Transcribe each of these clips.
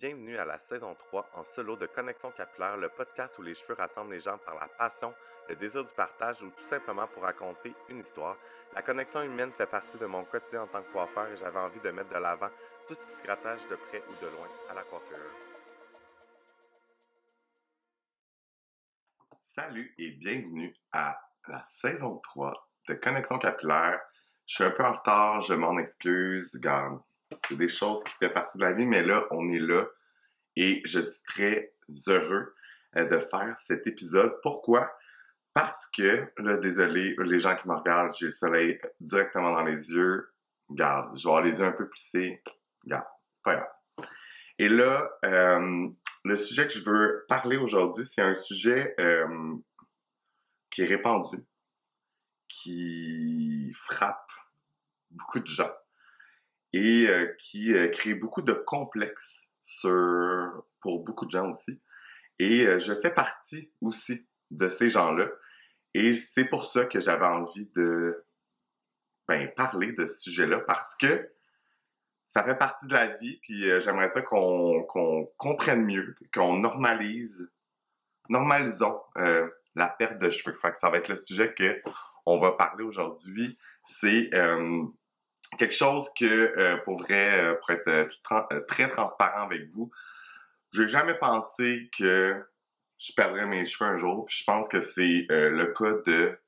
Bienvenue à la saison 3 en solo de Connexion Capillaire, le podcast où les cheveux rassemblent les gens par la passion, le désir du partage ou tout simplement pour raconter une histoire. La connexion humaine fait partie de mon quotidien en tant que coiffeur et j'avais envie de mettre de l'avant tout ce qui se rattache de près ou de loin à la coiffure. Salut et bienvenue à la saison 3 de Connexion Capillaire. Je suis un peu en retard, je m'en excuse, garde c'est des choses qui font partie de la vie, mais là, on est là et je suis très heureux euh, de faire cet épisode. Pourquoi? Parce que, là, désolé, les gens qui me regardent, j'ai le soleil directement dans les yeux. Regarde, je vais avoir les yeux un peu plissés. Regarde, c'est pas grave. Et là, euh, le sujet que je veux parler aujourd'hui, c'est un sujet euh, qui est répandu, qui frappe beaucoup de gens et euh, qui euh, crée beaucoup de complexes sur, pour beaucoup de gens aussi. Et euh, je fais partie aussi de ces gens-là. Et c'est pour ça que j'avais envie de ben, parler de ce sujet-là parce que ça fait partie de la vie, puis j'aimerais ça qu'on comprenne mieux, qu'on normalise, normalisons la perte de cheveux. Fait que ça va être le sujet que on va parler aujourd'hui. C'est quelque chose que, euh, pour vrai, euh, pour être euh, très transparent avec vous, j'ai jamais pensé que je perdrais mes cheveux un jour. Puis je pense que c'est le cas de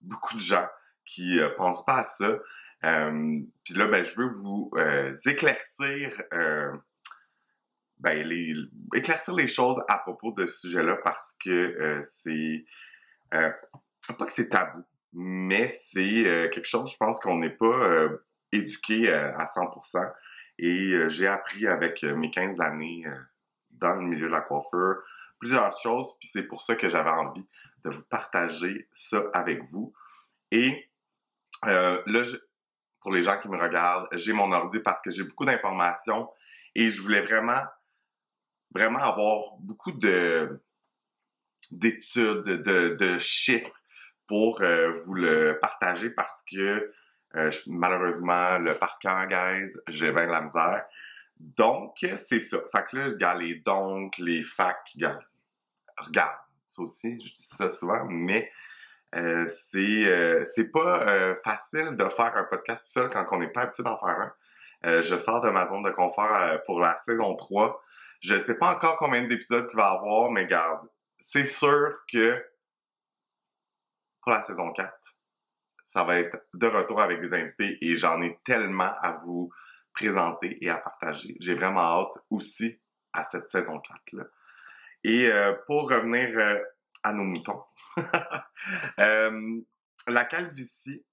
beaucoup de gens qui pensent pas à ça. puis là, ben, je veux vous éclaircir, ben, les, éclaircir les choses à propos de ce sujet-là parce que c'est pas que c'est tabou, mais c'est euh, quelque chose, je pense qu'on n'est pas euh, éduqué euh, à 100%. Et j'ai appris avec mes 15 années dans le milieu de la coiffure plusieurs choses, puis c'est pour ça que j'avais envie de vous partager ça avec vous. Et là, pour les gens qui me regardent, j'ai mon ordi parce que j'ai beaucoup d'informations et je voulais vraiment, vraiment avoir beaucoup de d'études, de, de chiffres pour euh, vous le partager parce que euh, malheureusement, le parcours, guys, j'ai bien de la misère. Donc, c'est ça. Fait que là, je regarde les donc, les facs, regarde. Regarde. Ça aussi, je dis ça souvent, mais euh, c'est c'est pas facile de faire un podcast seul quand on n'est pas habitué d'en faire un. je sors de ma zone de confort pour la saison 3. Je sais pas encore combien d'épisodes il va y avoir, mais garde. C'est sûr que pour la saison 4. Ça va être de retour avec des invités et j'en ai tellement à vous présenter et à partager. J'ai vraiment hâte aussi à cette saison 4-là. Et euh, pour revenir euh, à nos moutons, euh, la calvitie,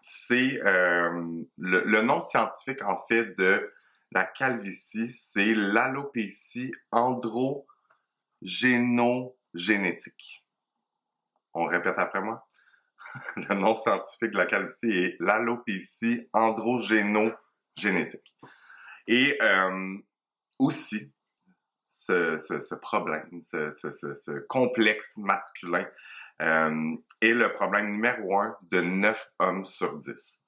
c'est le, le, nom scientifique en fait de la calvitie, c'est l'alopécie androgénogénétique. On répète après moi. Le nom scientifique de la calvitie est l'alopécie androgénogénétique. Et euh, aussi, ce, problème, ce, complexe masculin euh, est le problème numéro un de 9 hommes sur 10.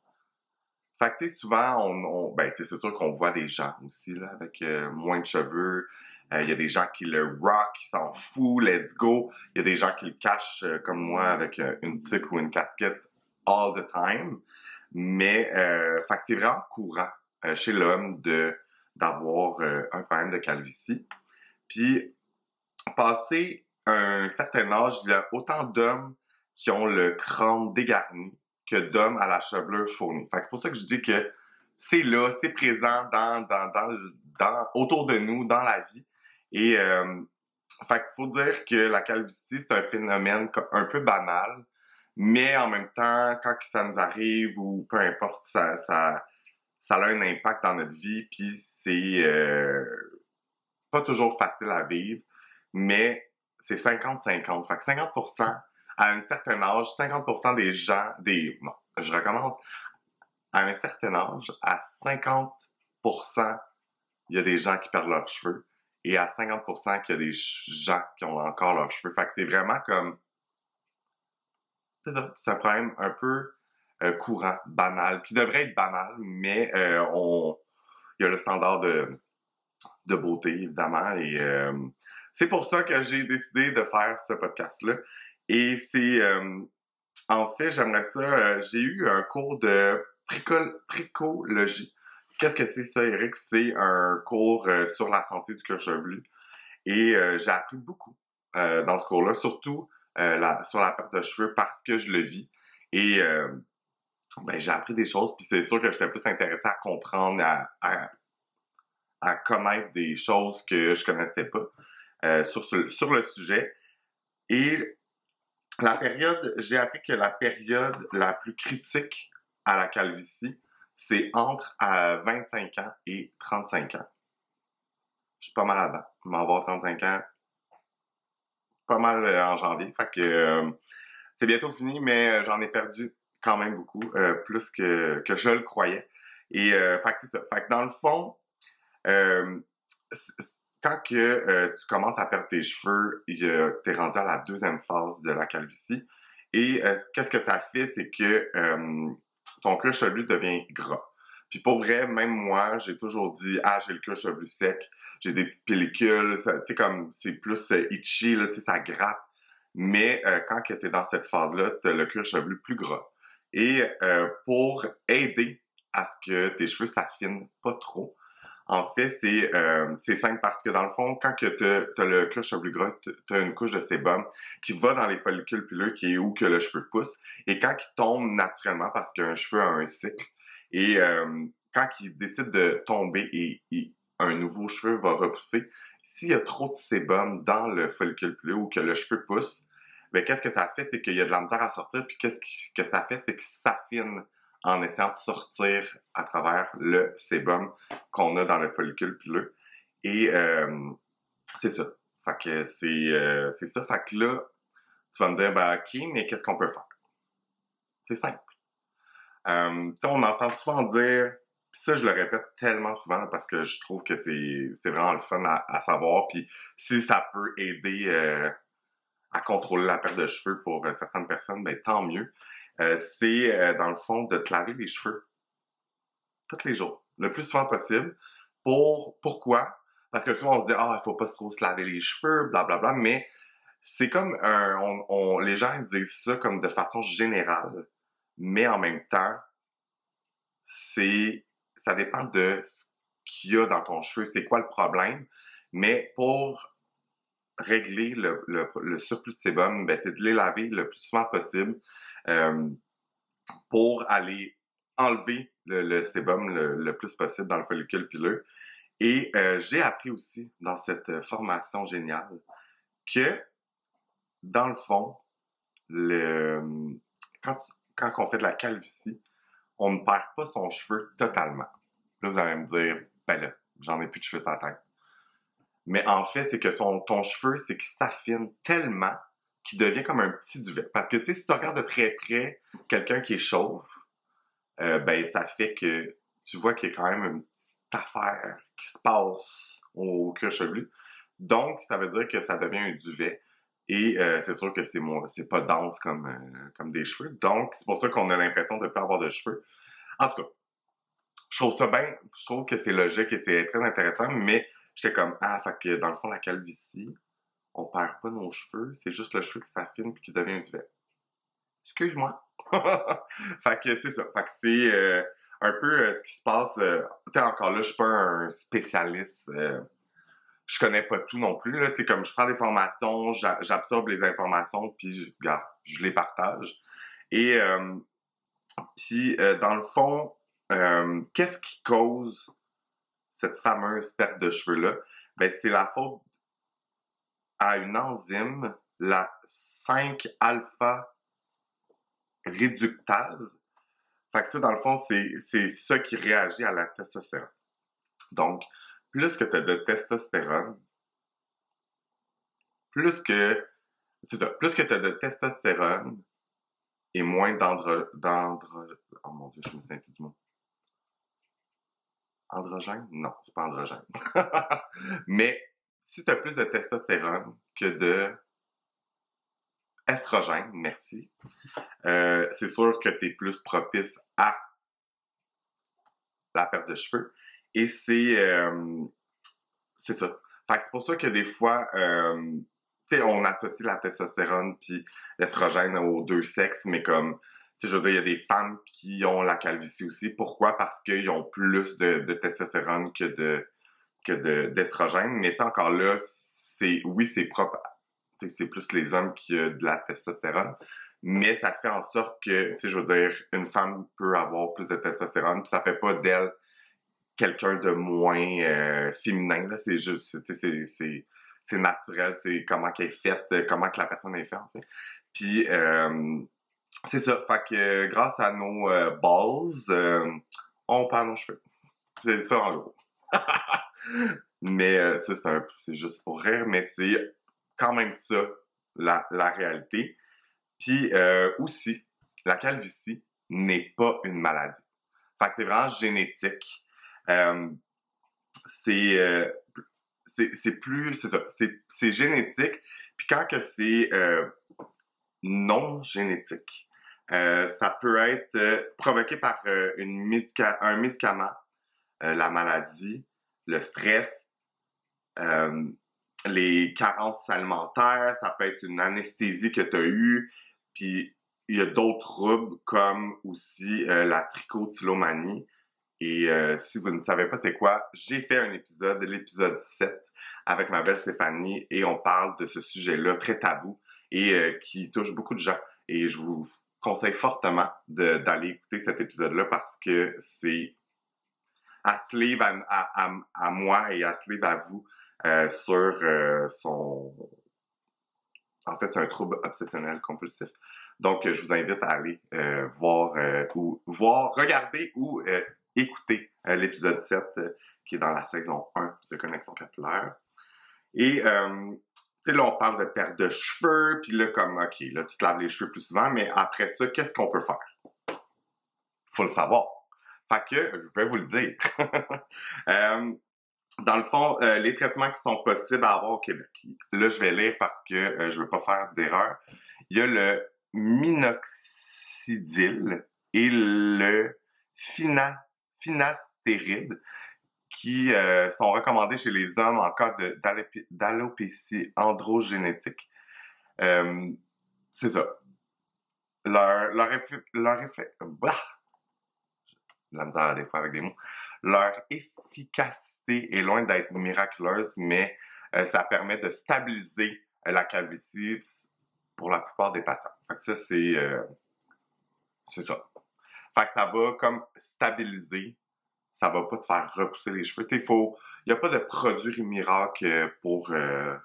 Fait que, souvent, on, ben, c'est sûr qu'on voit des gens aussi, là, avec euh, moins de cheveux, il euh, y a des gens qui le rock, qui s'en foutent, let's go. Il y a des gens qui le cachent euh, comme moi avec euh, une tuque ou une casquette all the time. Mais c'est vraiment courant chez l'homme de d'avoir un problème de calvitie. Puis passé un certain âge, il y a autant d'hommes qui ont le crâne dégarni que d'hommes à la chevelure fournie. C'est pour ça que je dis que c'est là, c'est présent dans, dans, dans, autour de nous, dans la vie. Et euh, fait faut dire que la calvitie, c'est un phénomène un peu banal, mais en même temps, quand ça nous arrive ou peu importe, ça, ça, ça a un impact dans notre vie, puis c'est euh, pas toujours facile à vivre, mais c'est 50-50. Fait que 50% à un certain âge, 50% des gens, des, non, je recommence, à un certain âge, à 50%, il y a des gens qui perdent leurs cheveux et à 50% qu'il y a des gens qui ont encore leurs cheveux. Fait que c'est vraiment comme... C'est ça, c'est un problème un peu euh, courant, banal, qui devrait être banal, mais euh, on... il y a le standard de beauté, évidemment. Et euh, c'est pour ça que j'ai décidé de faire ce podcast-là. Et c'est... En fait, j'aimerais ça... J'ai eu un cours de tricologie. Qu'est-ce que c'est ça, Eric? C'est un cours sur la santé du cuir chevelu. Et j'ai appris beaucoup dans ce cours-là, surtout sur la perte de cheveux parce que je le vis. Et ben, j'ai appris des choses, puis c'est sûr que j'étais plus intéressé à comprendre, à, à, connaître des choses que je connaissais pas euh, sur, sur le sujet. Et la période, j'ai appris que la période la plus critique à la calvitie, c'est entre à 25 ans et 35 ans. Je suis pas mal là-dedans. Je vais avoir 35 ans pas mal euh, en janvier. Fait que euh, c'est bientôt fini, mais j'en ai perdu quand même beaucoup, euh, plus que, que je le croyais. Et euh, c'est ça. Fait que dans le fond, euh, quand que euh, tu commences à perdre tes cheveux, t'es rendu à la deuxième phase de la calvitie. Et qu'est-ce que ça fait, c'est que ton cuir chevelu devient gras. Puis pour vrai, même moi, j'ai toujours dit ah j'ai le cuir chevelu sec, j'ai des petites pellicules, tu sais comme c'est plus itchy là, tu sais ça gratte. Mais quand tu es dans cette phase-là, tu le cuir chevelu plus gras. Et euh, pour aider à ce que tes cheveux s'affinent pas trop, en fait, c'est euh, simple parce que dans le fond, quand tu as, le cuir chevelu gras, tu as une couche de sébum qui va dans les follicules pileux, qui est où que le cheveu pousse. Et quand il tombe naturellement, parce qu'un cheveu a un cycle, et euh, quand il décide de tomber et, un nouveau cheveu va repousser, s'il y a trop de sébum dans le follicule pileux ou que le cheveu pousse, mais qu'est-ce que ça fait, c'est qu'il y a de la misère à sortir, puis qu'est-ce que ça fait, c'est qu'il s'affine en essayant de sortir à travers le sébum qu'on a dans le follicule pileux. Et euh, c'est ça. Fait que c'est, euh, c'est ça. Fait que là, tu vas me dire, ben ok, mais qu'est-ce qu'on peut faire? C'est simple. Euh, on entend souvent dire, ça, je le répète tellement souvent parce que je trouve que c'est, c'est vraiment le fun à, à savoir. Puis si ça peut aider euh, à contrôler la perte de cheveux pour euh, certaines personnes, ben tant mieux. Euh, c'est euh, dans le fond de te laver les cheveux. Tous les jours, le plus souvent possible. Pour pourquoi? Parce que souvent on se dit ah il faut pas trop se laver les cheveux, blablabla, bla, bla, mais c'est comme un, on, les gens disent ça comme de façon générale, mais en même temps c'est ça dépend de ce qu'il y a dans ton cheveu, c'est quoi le problème? Mais pour régler le, le, surplus de sébum, ben, c'est de les laver le plus souvent possible pour aller enlever le, le sébum le, plus possible dans le follicule pileux. Et euh, j'ai appris aussi dans cette formation géniale que, dans le fond, quand, on fait de la calvitie, on ne perd pas son cheveu totalement. Là, vous allez me dire, ben là, j'en ai plus de cheveux sur la tête. Mais en fait, c'est que ton cheveu, c'est qu'il s'affine tellement qu'il devient comme un petit duvet. Parce que, tu sais, si tu regardes de très près quelqu'un qui est chauve, euh, ben, ça fait que tu vois qu'il y a quand même une petite affaire qui se passe au cuir chevelu. Donc, ça veut dire que ça devient un duvet. Et euh, c'est sûr que c'est c'est pas dense comme, euh, comme des cheveux. Donc, c'est pour ça qu'on a l'impression de ne pas avoir de cheveux. En tout cas, je trouve ça bien, je trouve que c'est logique et c'est très intéressant, mais j'étais comme, ah, fait que dans le fond, la calvitie, on perd pas nos cheveux, c'est juste le cheveu qui s'affine puis qui devient un duvet. Excuse-moi. fait que c'est ça. Fait que c'est euh, un peu euh, ce qui se passe. Euh, encore là, je suis pas un spécialiste. je connais pas tout non plus. Là. comme je prends des formations, j'absorbe les informations, puis regarde, je les partage. Et puis, dans le fond, euh, qu'est-ce qui cause cette fameuse perte de cheveux-là? Ben, c'est la faute à une enzyme, la 5-alpha réductase. Fait que ça, dans le fond, c'est ça qui réagit à la testostérone. Donc, plus que tu as de testostérone, plus que c'est ça, plus que tu as de testostérone et moins d'andro... Oh mon dieu, je me souviens plus du mot. Androgène? Non, c'est pas androgène. Mais si tu as plus de testostérone que de estrogène, merci, euh, c'est sûr que tu es plus propice à la perte de cheveux. Et c'est euh, c'est ça. Fait c'est pour ça que des fois, euh, tu sais, on associe la testostérone puis l'estrogène aux deux sexes, mais comme, tu sais, je veux dire, il y a des femmes qui ont la calvitie aussi. Pourquoi? Parce qu'ils ont plus de, de testostérone que de que d'estrogène. mais encore là, c'est oui, c'est propre. C'est plus les hommes qui ont de la testostérone. Mais ça fait en sorte que, je veux dire, une femme peut avoir plus de testostérone, puis ça fait pas d'elle quelqu'un de moins euh, féminin. C'est juste, c'est naturel, c'est comment qu'elle est faite, comment que la personne est faite, en fait. Puis, euh, c'est ça. Fait que grâce à nos euh, balls, on perd nos cheveux. C'est ça, en gros. mais ça, c'est juste pour rire, mais c'est quand même ça, la, la réalité. Puis aussi, la calvitie n'est pas une maladie. Fait que c'est vraiment génétique. Euh, euh, c'est c'est plus c'est ça c'est génétique puis quand que c'est euh, non génétique ça peut être provoqué par une un médicament la maladie le stress les carences alimentaires ça peut être une anesthésie que tu as eue puis il y a d'autres troubles comme aussi la trichotillomanie et euh, si vous ne savez pas c'est quoi, j'ai fait un épisode, l'épisode 7, avec ma belle Stéphanie, et on parle de ce sujet-là très tabou et euh, qui touche beaucoup de gens. Et je vous conseille fortement d'aller écouter cet épisode-là parce que c'est à se livre à, moi et à se livre à vous euh, sur son... En fait, c'est un trouble obsessionnel compulsif. Donc, je vous invite à aller voir ou voir, regarder ou écouter euh, l'épisode 7 euh, qui est dans la saison 1 de Connexion Capillaire. Et, euh, tu sais, là, on parle de perte de cheveux, puis là, comme, OK, là, tu te laves les cheveux plus souvent, mais après ça, qu'est-ce qu'on peut faire? Faut le savoir. Fait que, je vais vous le dire. dans le fond, les traitements qui sont possibles à avoir au Québec. Là, je vais lire parce que je veux pas faire d'erreur. Il y a le minoxidil et le fina finastérides qui euh, sont recommandés chez les hommes en cas d'alopécie androgénétique. Euh, c'est ça. Leur, leur effet, leur effet, bah, la misère des fois avec des mots. Leur efficacité est loin d'être miraculeuse, mais euh, ça permet de stabiliser la calvitie pour la plupart des patients. Fait que ça, c'est, c'est ça. Ça va comme stabiliser. Ça va pas se faire repousser les cheveux. Il n'y a pas de produit miracle pour euh,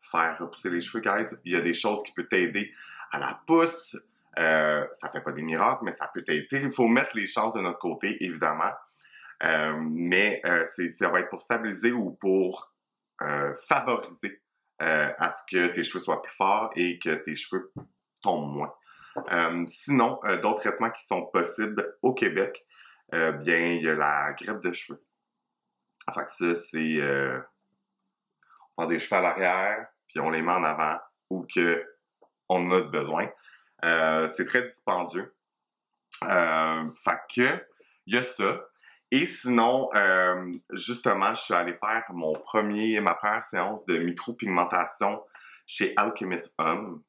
faire repousser les cheveux, guys. Il y a des choses qui peuvent t'aider à la pousse. Euh, ça fait pas des miracles, mais ça peut t'aider. Il faut mettre les chances de notre côté, évidemment. Euh, mais euh, ça va être pour stabiliser ou pour favoriser à ce que tes cheveux soient plus forts et que tes cheveux tombent moins. Euh, sinon, euh, d'autres traitements qui sont possibles au Québec, euh, bien, il y a la greffe de cheveux. Enfin, ça, c'est... on prend des cheveux à l'arrière, puis on les met en avant, ou que on a besoin. C'est très dispendieux. fait que, il y a ça. Et sinon, justement, je suis allé faire mon premier, ma première séance de micropigmentation chez Alchemist Homme.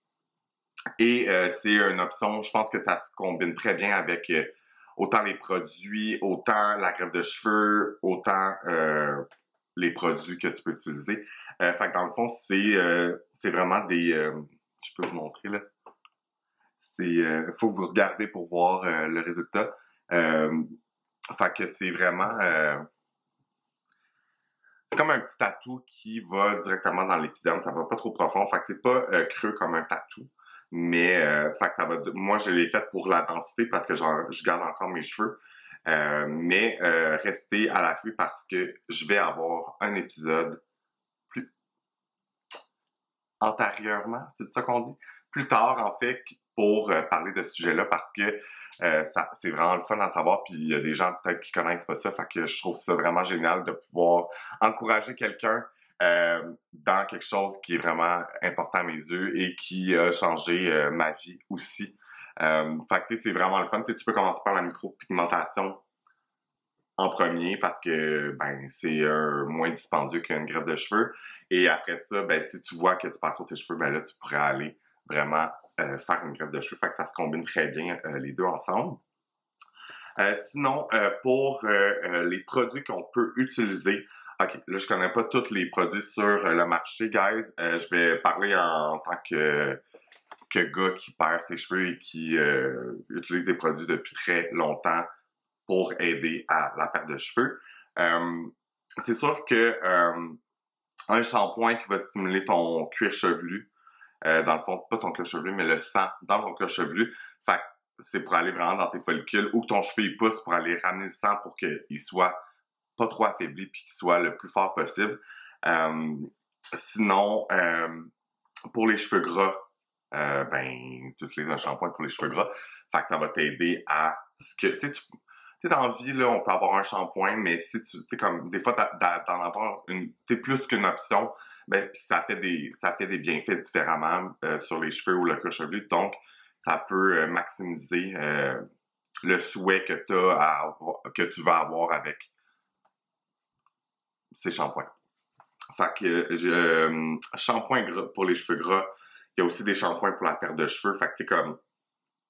Et euh, c'est une option, je pense que ça se combine très bien avec euh, autant les produits, autant la greffe de cheveux, autant euh, les produits que tu peux utiliser. fait que dans le fond, c'est vraiment des... je peux vous montrer là. C'est faut vous regarder pour voir le résultat. fait que c'est vraiment... c'est comme un petit tatou qui va directement dans l'épiderme, ça va pas trop profond, fait que c'est pas creux comme un tatou. Mais euh, fait que ça va, moi, je l'ai fait pour la densité parce que je garde encore mes cheveux. Euh, mais euh, restez à l'affût parce que je vais avoir un épisode plus antérieurement, c'est ça qu'on dit? Plus tard, en fait, pour euh, parler de ce sujet-là parce que euh, c'est vraiment le fun à savoir. Puis il y a des gens peut-être qui connaissent pas ça, fait que je trouve ça vraiment génial de pouvoir encourager quelqu'un euh, dans quelque chose qui est vraiment important à mes yeux et qui a changé ma vie aussi. Fait que c'est vraiment le fun. tu peux commencer par la micropigmentation en premier parce que ben c'est moins dispendieux qu'une greffe de cheveux. Et après ça, ben si tu vois que tu passes sur tes cheveux, ben là tu pourrais aller vraiment faire une greffe de cheveux. Fait que ça se combine très bien euh, les deux ensemble. Euh, sinon, pour les produits qu'on peut utiliser, ok, là je connais pas tous les produits sur le marché, guys. je vais parler en, tant que que gars qui perd ses cheveux et qui utilise des produits depuis très longtemps pour aider à la perte de cheveux. Euh, c'est sûr que euh, un shampoing qui va stimuler ton cuir chevelu, euh, dans le fond, pas ton cuir chevelu, mais le sang dans ton cuir chevelu, fait c'est pour aller vraiment dans tes follicules ou que ton cheveu il pousse pour aller ramener le sang pour qu'il soit pas trop affaibli puis qu'il soit le plus fort possible. sinon, pour les cheveux gras, ben, tu utilises un shampoing pour les cheveux gras. Fait que ça va t'aider à ce que, tu tu sais, dans la vie, là, on peut avoir un shampoing, mais si tu, sais, comme, des fois, d'en avoir une, tu plus qu'une option, ben, pis ça fait des, ça fait des bienfaits différemment euh, sur les cheveux ou le chevelu. Donc, ça peut euh, maximiser euh, le souhait que, as que tu vas avoir avec ces shampoings. Fait que, je, shampoing pour les cheveux gras, il y a aussi des shampoings pour la perte de cheveux. Fait que, tu comme,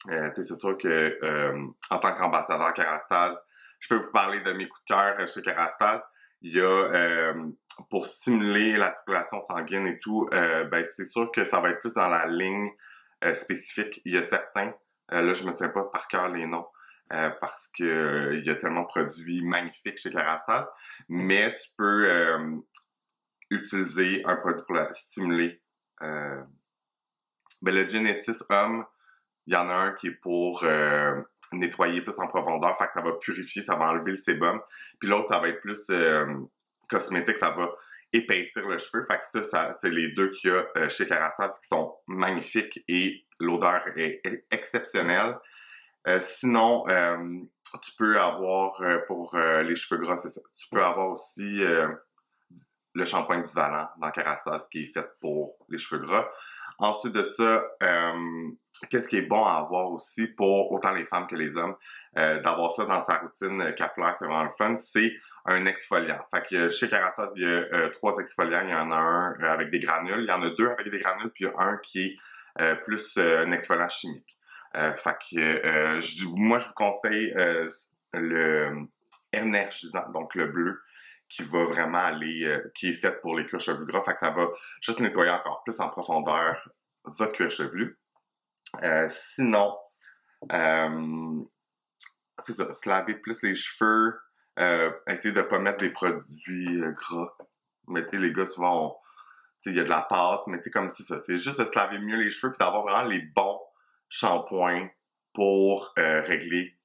euh, c'est sûr que euh, en tant qu'ambassadeur Carastase, je peux vous parler de mes coups de cœur chez Carastase. Il y a euh, pour stimuler la circulation sanguine et tout, ben c'est sûr que ça va être plus dans la ligne spécifique. Il y a certains, là je me souviens pas par cœur les noms, parce que il y a tellement de produits magnifiques chez Carastase, mais tu peux utiliser un produit pour la stimuler. ben, le Genesis Homme, il y en a un qui est pour euh, nettoyer plus en profondeur, fait que ça va purifier, ça va enlever le sébum. Puis l'autre, ça va être plus euh, cosmétique, ça va épaissir le cheveu. Fait que ça, c'est les deux qu'il y a euh, chez Carassas qui sont magnifiques et l'odeur est, exceptionnelle. sinon, tu peux avoir pour les cheveux gras. Tu peux avoir aussi le shampoing Divalant dans Carassas qui est fait pour les cheveux gras. Ensuite de ça, euh, qu'est-ce qui est bon à avoir aussi pour autant les femmes que les hommes, euh, d'avoir ça dans sa routine capillaire, c'est vraiment le fun, c'est un exfoliant. Fait que chez Carassas, il y a euh, trois exfoliants. Il y en a un avec des granules, il y en a deux avec des granules, puis il y a un qui est plus un exfoliant chimique. fait que je, moi, je vous conseille le énergisant, donc le bleu qui va vraiment aller, euh, qui est faite pour les cuirs chevelu gras. Fait que ça va juste nettoyer encore plus en profondeur votre cuir chevelu. Euh, sinon, euh, c'est ça, se laver plus les cheveux, essayer de pas mettre des produits gras. Mais tu sais, les gars, souvent, il y a de la pâte, mais sais, comme si ça, c'est juste de se laver mieux les cheveux puis d'avoir vraiment les bons shampoings pour régler,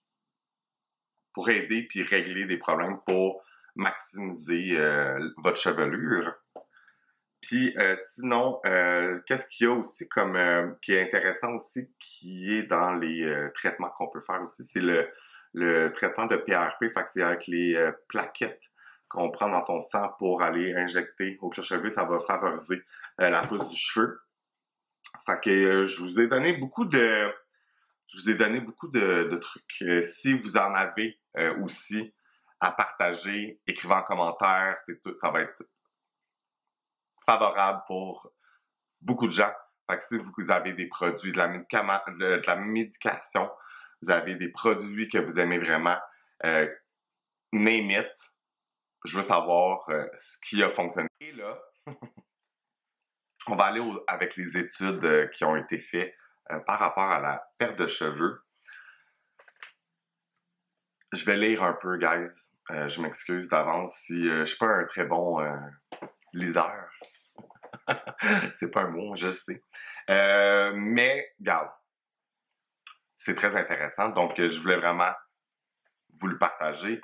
pour aider puis régler des problèmes pour maximiser euh, votre chevelure. Puis euh, sinon, euh, qu'est-ce qu'il y a aussi comme qui est intéressant aussi, qui est dans les traitements qu'on peut faire aussi, c'est le, le traitement de PRP, fait que c'est avec les plaquettes qu'on prend dans ton sang pour aller injecter au cuir ça va favoriser la pousse du cheveu. Fait que je vous ai donné beaucoup de je vous ai donné beaucoup de trucs. si vous en avez aussi, à partager, écrivez en commentaire, ça va être favorable pour beaucoup de gens. Fait que si vous avez des produits, de la, médicament, de, la médication, vous avez des produits que vous aimez vraiment, euh, name it. Je veux savoir euh, ce qui a fonctionné. Et là, on va aller avec les études euh, qui ont été faites euh, par rapport à la perte de cheveux. Je vais lire un peu, guys. Euh, je m'excuse d'avance si euh, je suis pas un très bon euh, liseur. c'est pas un mot, je sais. mais, regarde, c'est très intéressant. Donc, je voulais vraiment vous le partager.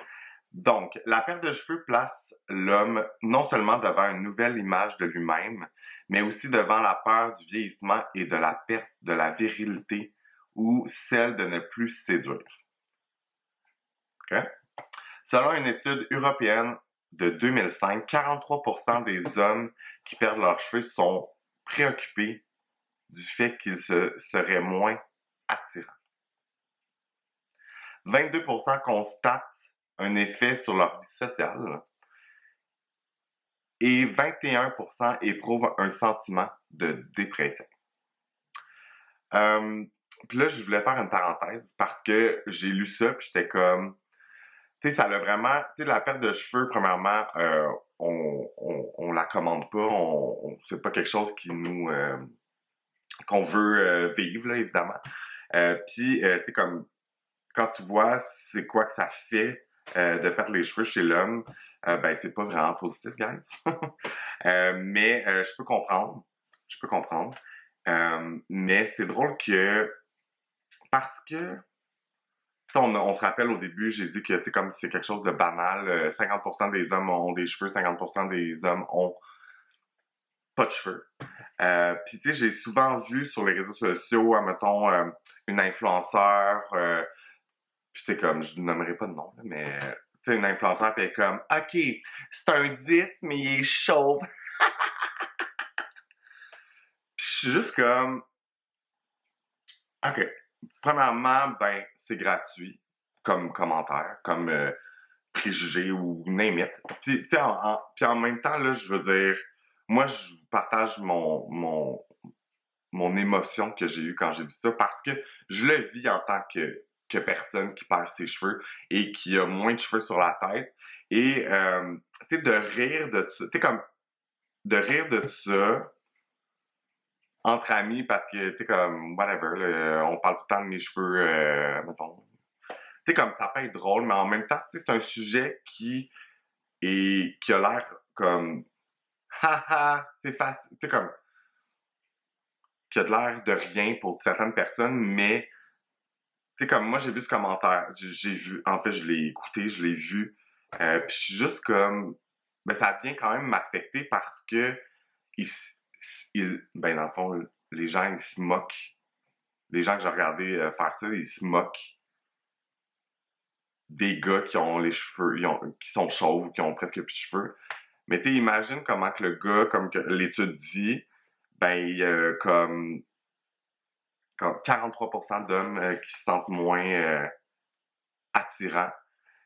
Donc, la perte de cheveux place l'homme non seulement devant une nouvelle image de lui-même, mais aussi devant la peur du vieillissement et de la perte de la virilité ou celle de ne plus séduire. Selon une étude européenne de 2005, 43% des hommes qui perdent leurs cheveux sont préoccupés du fait qu'ils seraient moins attirants. 22% constatent un effet sur leur vie sociale. Et 21% éprouvent un sentiment de dépression. Euh, puis là, je voulais faire une parenthèse parce que j'ai lu ça, puis j'étais comme, tu sais, ça a vraiment, tu sais, la perte de cheveux, premièrement, euh, on, on, on, la commande pas, on, c'est pas quelque chose qui nous, euh, qu'on veut euh, vivre, là, évidemment. Euh, puis, tu sais, comme, quand tu vois c'est quoi que ça fait de perdre les cheveux chez l'homme, ben, c'est pas vraiment positif, guys. mais je peux comprendre, je peux comprendre. mais c'est drôle que parce que on, se rappelle au début, j'ai dit que comme c'est quelque chose de banal. 50% euh, des hommes ont des cheveux, 50% des hommes ont pas de cheveux. Euh, Puis tu sais, j'ai souvent vu sur les réseaux sociaux, mettons, euh, une influenceur, puis c'est comme, je nommerai pas de nom, mais tu sais, une influenceur, puis elle est comme, OK, c'est un 10, mais il est chauve. puis je suis juste comme, OK, premièrement, ben, c'est gratuit comme commentaire, comme euh, préjugé ou name Puis, en, puis en même temps, là, je veux dire, moi, je partage mon, mon, mon émotion que j'ai eue quand j'ai vu ça parce que je le vis en tant que, que personne qui perd ses cheveux et qui a moins de cheveux sur la tête. Et, euh, tu sais, de rire de tu sais, comme, de rire de ça, entre amis parce que, tu sais, comme, whatever, on parle tout le temps de mes cheveux, euh, mettons. Tu sais, comme, ça peut être drôle, mais en même temps, c'est un sujet qui est, qui a l'air comme, haha, c'est facile, tu sais, comme, qui a de l'air de rien pour certaines personnes, mais, tu sais, comme, moi, j'ai vu ce commentaire, j'ai vu, en fait, je l'ai écouté, je l'ai vu, euh, puis je suis juste comme, ben, ça vient quand même m'affecter parce que, il, ben dans le fond, les gens, ils se moquent. Les gens que j'ai regardé euh, faire ça, ils se moquent des gars qui ont les cheveux, qui sont chauves, qui ont presque plus de cheveux. Mais tu imagine comment que le gars, comme l'étude dit, ben, il y a comme, 43% d'hommes euh, qui se sentent moins euh, attirants.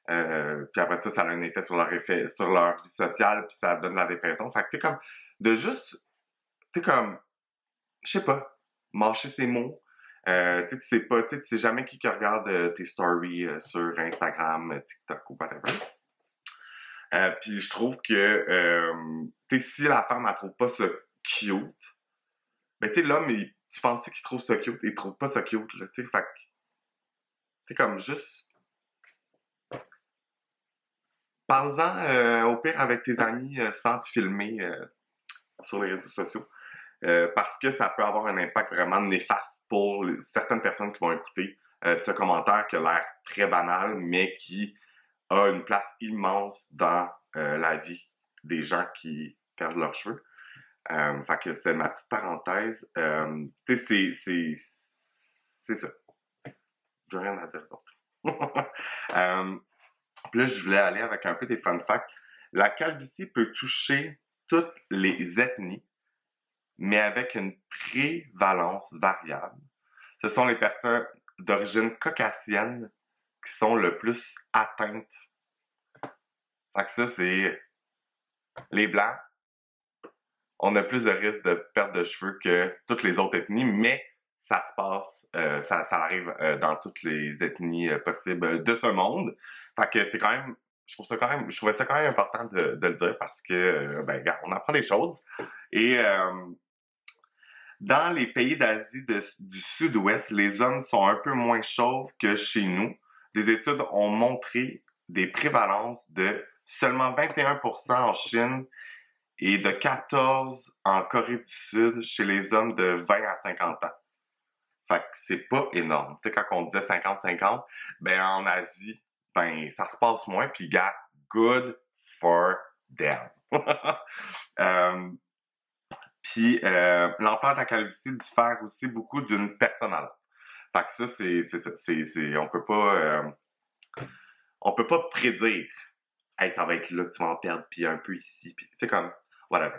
puis après ça, ça a un effet sur leur effet, sur leur vie sociale, puis ça donne la dépression. Fait que comme de juste tu comme, je sais pas, marcher ses mots. Euh, tu sais pas, tu sais jamais qui regarde euh, tes stories euh, sur Instagram, TikTok ou whatever. Puis je trouve que, tu sais, si la femme, elle trouve pas ça cute, ben tu sais, l'homme, tu penses qu'il trouve ça cute, il trouve pas ça cute, là, tu sais, fait tu comme juste... Parle-en au pire avec tes amis sans te filmer sur les réseaux sociaux. Euh, parce que ça peut avoir un impact vraiment néfaste pour certaines personnes qui vont écouter euh, ce commentaire qui a l'air très banal, mais qui a une place immense dans euh, la vie des gens qui perdent leurs cheveux. fait que c'est ma petite parenthèse. tu sais, c'est, c'est, ça. J'ai rien à dire d'autre. Puis là, je voulais aller avec un peu des fun facts. La calvitie peut toucher toutes les ethnies mais avec une prévalence variable. Ce sont les personnes d'origine caucasienne qui sont le plus atteintes. Fait que ça, c'est les Blancs. On a plus de risques de perte de cheveux que toutes les autres ethnies, mais ça se passe, euh, ça, arrive euh, dans toutes les ethnies euh, possibles de ce monde. Fait que c'est quand même, je trouve ça quand même, je trouvais ça quand même important de, de le dire parce que, ben, on apprend des choses. Et dans les pays d'Asie du sud-ouest, les hommes sont un peu moins chauves que chez nous. Des études ont montré des prévalences de seulement 21% en Chine et de 14 en Corée du Sud chez les hommes de 20 à 50 ans. Fait que c'est pas énorme. Tu sais, quand on disait 50-50, ben en Asie, ben ça se passe moins, puis gars, good for them. euh, puis euh, l'ampleur de la calvitie diffère aussi beaucoup d'une personne à l'autre. Fait que ça, c'est, c'est, on peut pas, euh, on peut pas prédire. Hey, ça va être là que tu vas en perdre, puis un peu ici, puis c'est comme, voilà.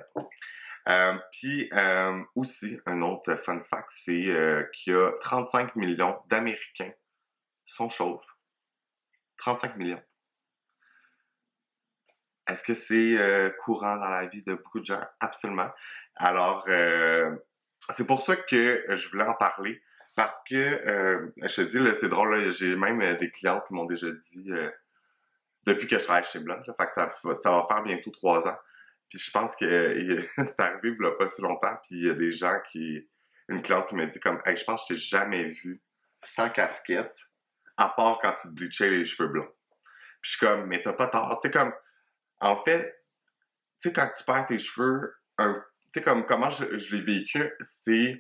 Euh, puis euh, aussi, un autre fun fact, c'est euh, qu'il y a 35 millions d'Américains sont chauves. 35 millions. Est-ce que c'est euh, courant dans la vie de beaucoup de gens? Absolument. Alors, euh, c'est pour ça que je voulais en parler. Parce que, euh, je te dis, c'est drôle, j'ai même des clients qui m'ont déjà dit, depuis que je travaille chez Blanche, fait que ça, va faire bientôt trois ans. Puis je pense que c'est arrivé il pas si longtemps, puis il y a des gens qui... Une cliente qui m'a dit comme, hey, je pense que je t'ai jamais vu sans casquette, à part quand tu bleachais les cheveux blancs. Puis je suis comme, mais t'as pas tort. Tu sais, comme, en fait, tu sais, quand tu perds tes cheveux, tu sais, comme, comment je, l'ai vécu, c'est.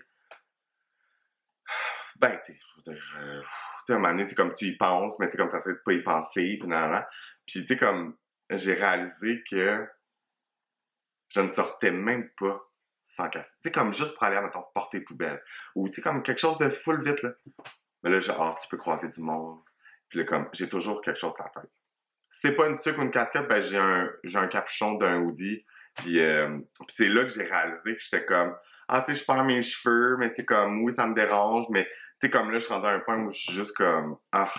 Ben, tu sais, je veux dire. Euh, tu sais, à un moment donné, comme tu y penses, mais tu comme ça de pas y penser, puis nan, nan. Puis, tu sais, comme, j'ai réalisé que je ne sortais même pas sans casser. Tu sais, comme juste pour aller, mettons, porter poubelle. Ou, tu sais, comme quelque chose de full vite, là. Mais là, genre, ah, tu peux croiser du monde. Puis là, comme, j'ai toujours quelque chose à la tête. C'est pas une tuque ou une casquette, ben j'ai un, j'ai un capuchon d'un hoodie. Puis, euh, c'est là que j'ai réalisé que j'étais comme, ah, tu sais, je perds mes cheveux, mais tu comme, oui, ça me dérange, mais tu sais, comme là, je rendu à un point où je suis juste comme, ah,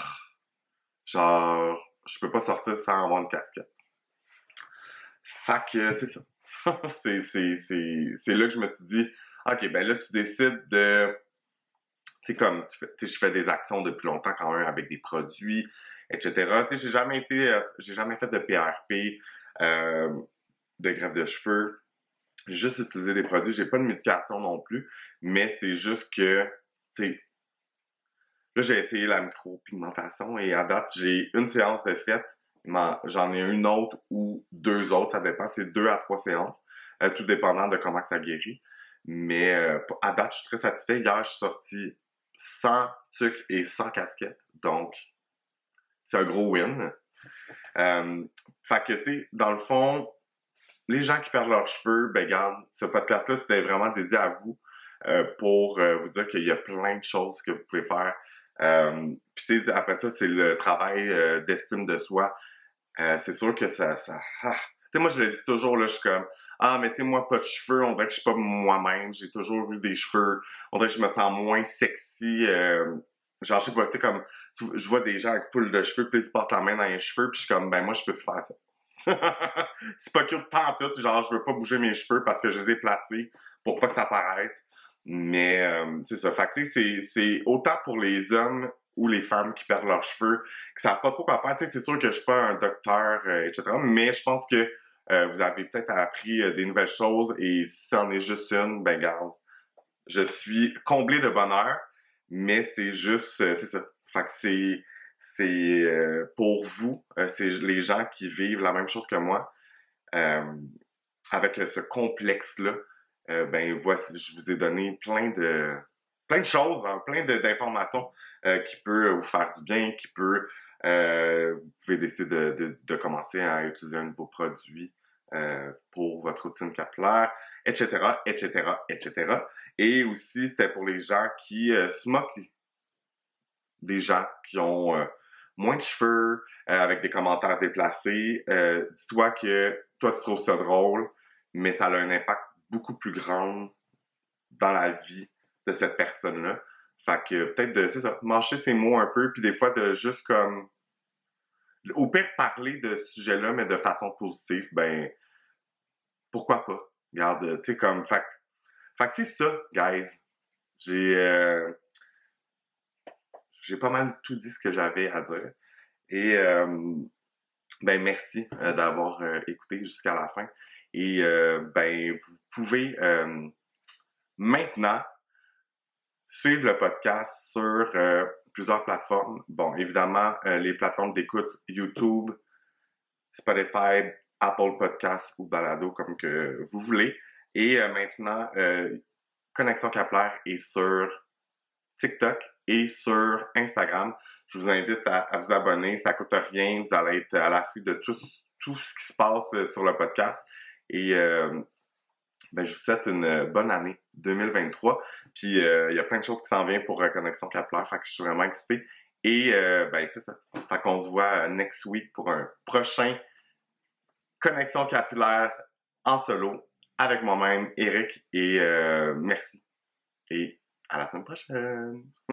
genre, je peux pas sortir sans avoir une casquette. Fait que, c'est ça. c'est, c'est, c'est, c'est là que je me suis dit, ok, ben là, tu décides de sais, comme, tu je fais des actions depuis longtemps quand même avec des produits, etc. Tu sais, j'ai jamais été, euh, j'ai jamais fait de PRP, euh, de greffe de cheveux. J'ai juste utilisé des produits. J'ai pas de médication non plus, mais c'est juste que, tu sais, là, j'ai essayé la micropigmentation et à date, j'ai une séance de fête. J'en ai une autre ou deux autres, ça dépend, c'est deux à trois séances, euh, tout dépendant de comment ça guérit. Mais à date, je suis très satisfait. Hier, je suis sorti sans sucre et sans casquette. Donc, c'est un gros win. Euh, fait que, tu dans le fond, les gens qui perdent leurs cheveux, ben, garde, ce podcast-là, c'était vraiment dédié à vous euh, pour euh, vous dire qu'il y a plein de choses que vous pouvez faire. Euh, Puis, après ça, c'est le travail d'estime de soi. c'est sûr que ça, ça, ah, sais, moi, je le dis toujours, là, je suis comme, ah, mais tu moi, pas de cheveux, on dirait que je suis pas moi-même, j'ai toujours eu des cheveux, on dirait que je me sens moins sexy, euh, genre, je sais pas, tu sais, comme, je vois des gens avec poule de cheveux, puis ils se portent la main dans les cheveux, puis je suis comme, ben, moi, je peux faire ça. c'est pas cute pas en tout, genre, je veux pas bouger mes cheveux parce que je les ai placés pour pas que ça paraisse. Mais, euh, c'est ça. Fait que, c'est autant pour les hommes ou les femmes qui perdent leurs cheveux, qui savent pas trop quoi faire. C'est sûr que je suis pas un docteur, euh, etc. Mais je pense que euh, vous avez peut-être appris euh, des nouvelles choses et si c'en est juste une, ben garde. Je suis comblé de bonheur, mais c'est juste, c'est ça. Fait que c'est, c'est pour vous, c'est les gens qui vivent la même chose que moi, avec ce complexe-là. ben voici, je vous ai donné plein de plein de choses, hein, plein d'informations euh, qui peut vous faire du bien, qui peut euh, vous pouvez décider de, de, commencer à utiliser un nouveau produit euh, pour votre routine capillaire, etc., etc., etc. Et aussi, c'était pour les gens qui se moquent des gens qui ont moins de cheveux, avec des commentaires déplacés. Dis-toi que toi, tu trouves ça drôle, mais ça a un impact beaucoup plus grand dans la vie de cette personne-là. Fait que peut-être de, c'est ça, ses mots un peu, puis des fois de juste comme, au pire parler de ce sujet-là, mais de façon positive, ben, pourquoi pas? Regarde, tu sais, comme, fait, fait que c'est ça, guys. J'ai, euh, j'ai pas mal tout dit ce que j'avais à dire. Et, euh, ben, merci euh, d'avoir écouté jusqu'à la fin. Et, ben, vous pouvez maintenant suivre le podcast sur euh, plusieurs plateformes. Bon, évidemment, euh, les plateformes d'écoute YouTube, Spotify, Apple Podcasts ou Balado, comme que vous voulez. Et euh, maintenant, Connexion Capillaire est sur TikTok et sur Instagram. Je vous invite à, vous abonner. Ça coûte rien. Vous allez être à l'affût de tout, tout ce qui se passe sur le podcast. Et ben, je vous souhaite une euh, bonne année 2023. Puis euh, il y a plein de choses qui s'en viennent pour Connexion Capillaire, fait que je suis vraiment excité. Et euh, ben c'est ça. Fait qu'on se voit next week pour un prochain Connexion Capillaire en solo avec moi-même, Eric. Et merci. Et à la semaine prochaine.